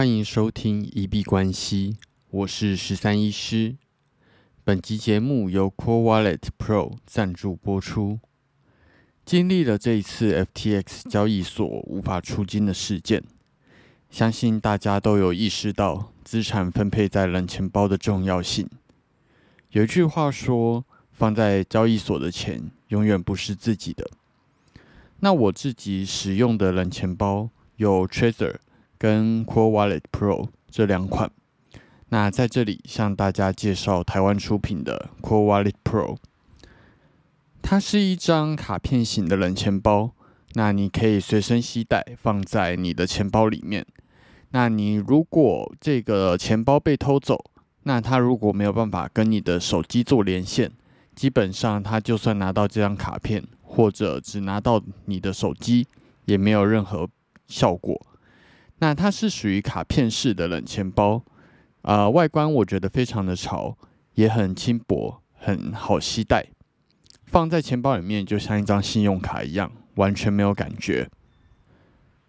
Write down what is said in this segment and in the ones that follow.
欢迎收听一币关系，我是十三医师。本集节目由 Core Wallet Pro 赞助播出。经历了这一次 FTX 交易所无法出金的事件，相信大家都有意识到资产分配在冷钱包的重要性。有一句话说：“放在交易所的钱永远不是自己的。”那我自己使用的冷钱包有 Trezor 跟 Core Wallet Pro 这两款。那在这里向大家介绍台湾出品的 Core Wallet Pro。它是一张卡片型的冷钱包，那你可以随身携带，放在你的钱包里面。那你如果这个钱包被偷走，那它如果没有办法跟你的手机做连线，基本上它就算拿到这张卡片，或者只拿到你的手机，也没有任何效果。那它是属于卡片式的冷钱包。啊，外观我觉得非常的潮，也很轻薄，很好携带，放在钱包里面就像一张信用卡一样，完全没有感觉。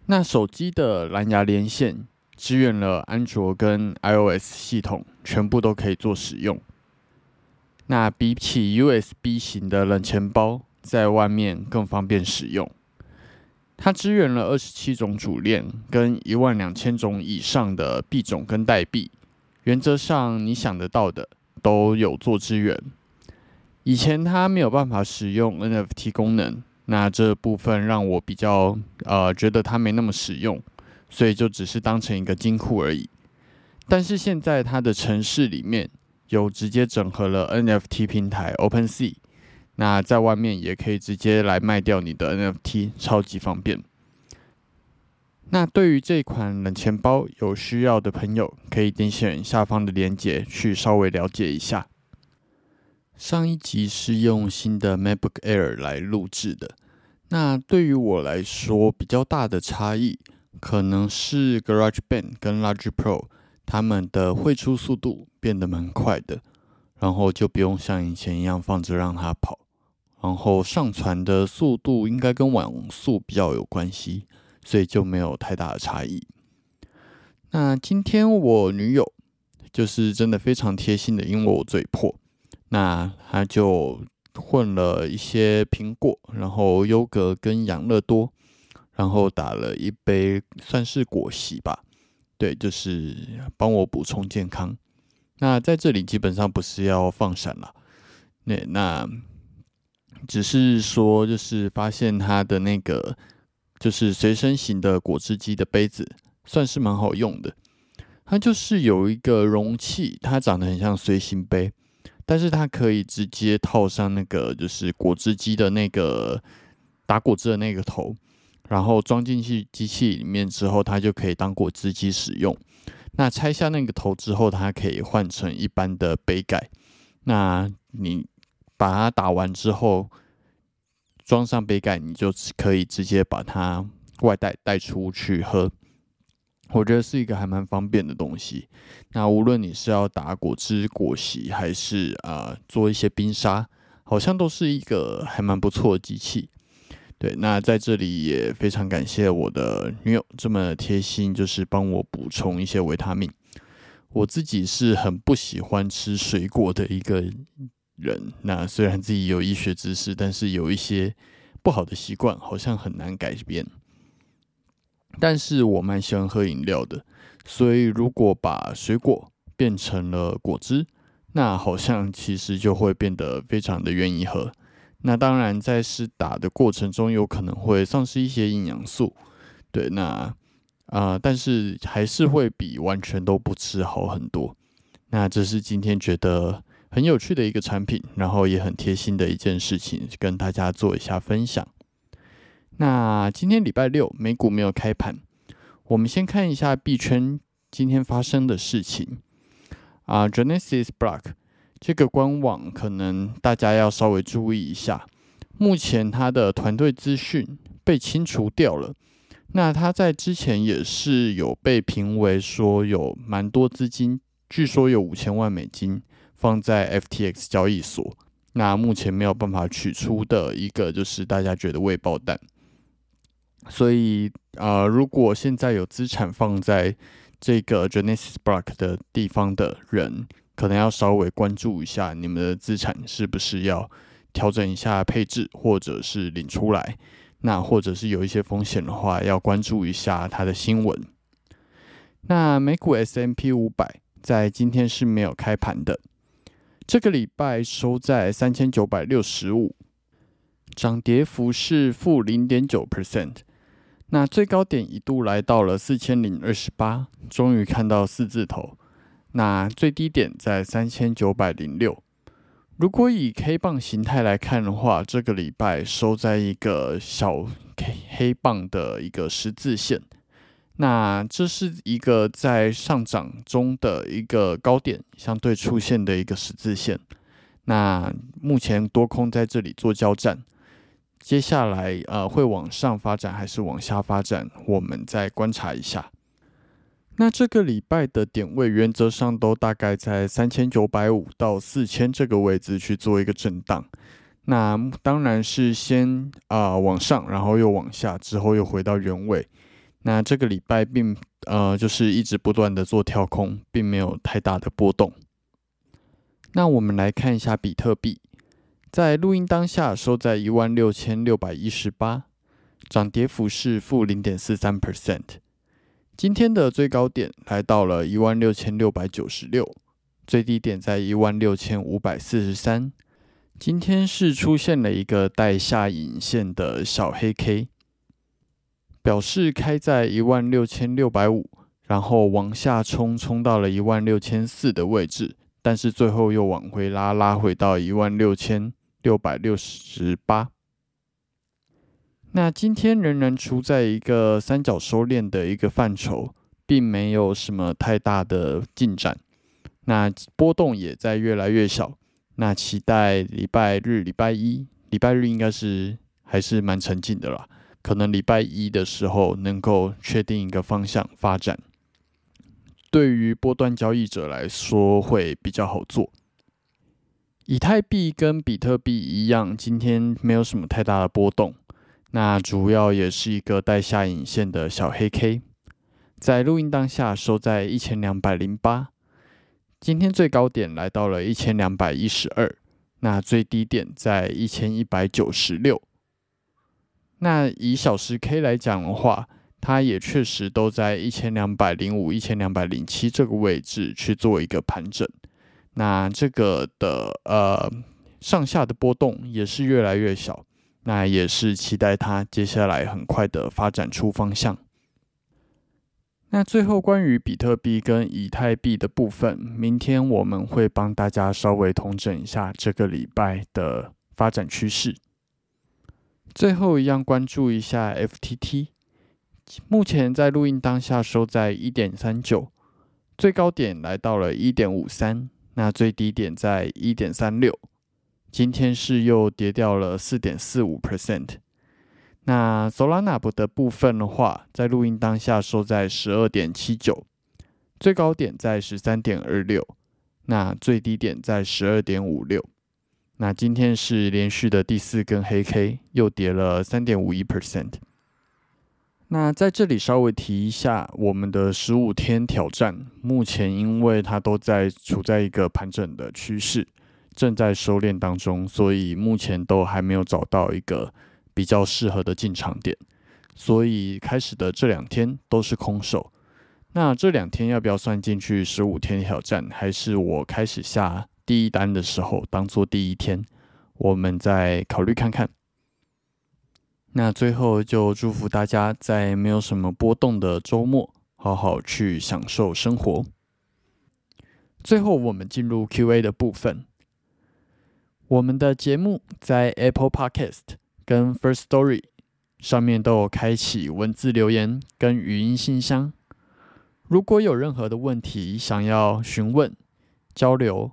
那手机的蓝牙连线支援了安卓跟 iOS 系统，全部都可以做使用。那比起 USB 型的冷钱包，在外面更方便使用。它支援了二十七种主链跟一万两千种以上的币种跟代币。原则上，你想得到的都有做支援。以前它没有办法使用 NFT 功能，那这部分让我比较呃觉得它没那么实用，所以就只是当成一个金库而已。但是现在它的城市里面有直接整合了 NFT 平台 OpenSea，那在外面也可以直接来卖掉你的 NFT，超级方便。那对于这款冷钱包有需要的朋友，可以点选下方的链接去稍微了解一下。上一集是用新的 MacBook Air 来录制的，那对于我来说比较大的差异，可能是 GarageBand 跟 Logic Pro 它们的绘出速度变得蛮快的，然后就不用像以前一样放着让它跑，然后上传的速度应该跟网速比较有关系。所以就没有太大的差异。那今天我女友就是真的非常贴心的，因为我嘴破，那她就混了一些苹果，然后优格跟养乐多，然后打了一杯算是果昔吧，对，就是帮我补充健康。那在这里基本上不是要放闪了，那那只是说就是发现它的那个。就是随身型的果汁机的杯子，算是蛮好用的。它就是有一个容器，它长得很像随行杯，但是它可以直接套上那个就是果汁机的那个打果汁的那个头，然后装进去机器里面之后，它就可以当果汁机使用。那拆下那个头之后，它可以换成一般的杯盖。那你把它打完之后。装上杯盖，你就可以直接把它外带带出去喝。我觉得是一个还蛮方便的东西。那无论你是要打果汁、果昔，还是啊做一些冰沙，好像都是一个还蛮不错的机器。对，那在这里也非常感谢我的女友这么贴心，就是帮我补充一些维他命。我自己是很不喜欢吃水果的一个。人那虽然自己有医学知识，但是有一些不好的习惯，好像很难改变。但是我蛮喜欢喝饮料的，所以如果把水果变成了果汁，那好像其实就会变得非常的愿意喝。那当然在试打的过程中，有可能会丧失一些营养素，对，那啊，但是还是会比完全都不吃好很多。那这是今天觉得。很有趣的一个产品，然后也很贴心的一件事情，跟大家做一下分享。那今天礼拜六美股没有开盘，我们先看一下币圈今天发生的事情。啊，Genesis Block 这个官网可能大家要稍微注意一下，目前它的团队资讯被清除掉了。那它在之前也是有被评为说有蛮多资金，据说有五千万美金。放在 FTX 交易所，那目前没有办法取出的一个就是大家觉得未爆弹，所以啊，如果现在有资产放在这个 Genesis Block 的地方的人，可能要稍微关注一下你们的资产是不是要调整一下配置，或者是领出来。那或者是有一些风险的话，要关注一下它的新闻。那美股 S M P 五百在今天是没有开盘的，这个礼拜收在三千九百六十五，涨跌幅是负零点九 percent。那最高点一度来到了四千零二十八，终于看到四字头。那最低点在三千九百零六。如果以 K 棒形态来看的话，这个礼拜收在一个小 K 黑棒的一个十字线。那这是一个在上涨中的一个高点相对出现的一个十字线。那目前多空在这里做交战。接下来，呃，会往上发展还是往下发展？我们再观察一下。那这个礼拜的点位原则上都大概在三千九百五到四千这个位置去做一个震荡。那当然是先啊往上，然后又往下，之后又回到原位。那这个礼拜并呃就是一直不断的做跳空，并没有太大的波动。那我们来看一下比特币。在录音当下，收在一万六千六百一十八，涨跌幅是负零点四三 percent。今天的最高点来到了一万六千六百九十六，最低点在一万六千五百四十三。今天是出现了一个带下影线的小黑 K，表示开在一万六千六百五，然后往下冲，冲到了一万六千四的位置，但是最后又往回拉，拉回到一万六千。六百六十八。那今天仍然处在一个三角收敛的一个范畴，并没有什么太大的进展。那波动也在越来越小。那期待礼拜日、礼拜一、礼拜日应该是还是蛮沉静的啦。可能礼拜一的时候能够确定一个方向发展，对于波段交易者来说会比较好做。以太币跟比特币一样，今天没有什么太大的波动。那主要也是一个带下影线的小黑 K，在录音当下收在一千两百零八，今天最高点来到了一千两百一十二，那最低点在一千一百九十六。那以小时 K 来讲的话，它也确实都在一千两百零五、一千两百零七这个位置去做一个盘整。那这个的呃上下的波动也是越来越小，那也是期待它接下来很快的发展出方向。那最后关于比特币跟以太币的部分，明天我们会帮大家稍微统整一下这个礼拜的发展趋势。最后一样关注一下 FTT，目前在录音当下收在一点三九，最高点来到了一点五三。那最低点在一点三六，今天是又跌掉了四点四五 percent。那 Solana 的部分的话，在录音当下收在十二点七九，最高点在十三点二六，那最低点在十二点五六。那今天是连续的第四根黑 K，又跌了三点五一 percent。那在这里稍微提一下，我们的十五天挑战，目前因为它都在处在一个盘整的趋势，正在收敛当中，所以目前都还没有找到一个比较适合的进场点，所以开始的这两天都是空手。那这两天要不要算进去十五天挑战，还是我开始下第一单的时候当做第一天，我们再考虑看看。那最后就祝福大家在没有什么波动的周末，好好去享受生活。最后，我们进入 Q&A 的部分。我们的节目在 Apple Podcast 跟 First Story 上面都有开启文字留言跟语音信箱。如果有任何的问题想要询问、交流，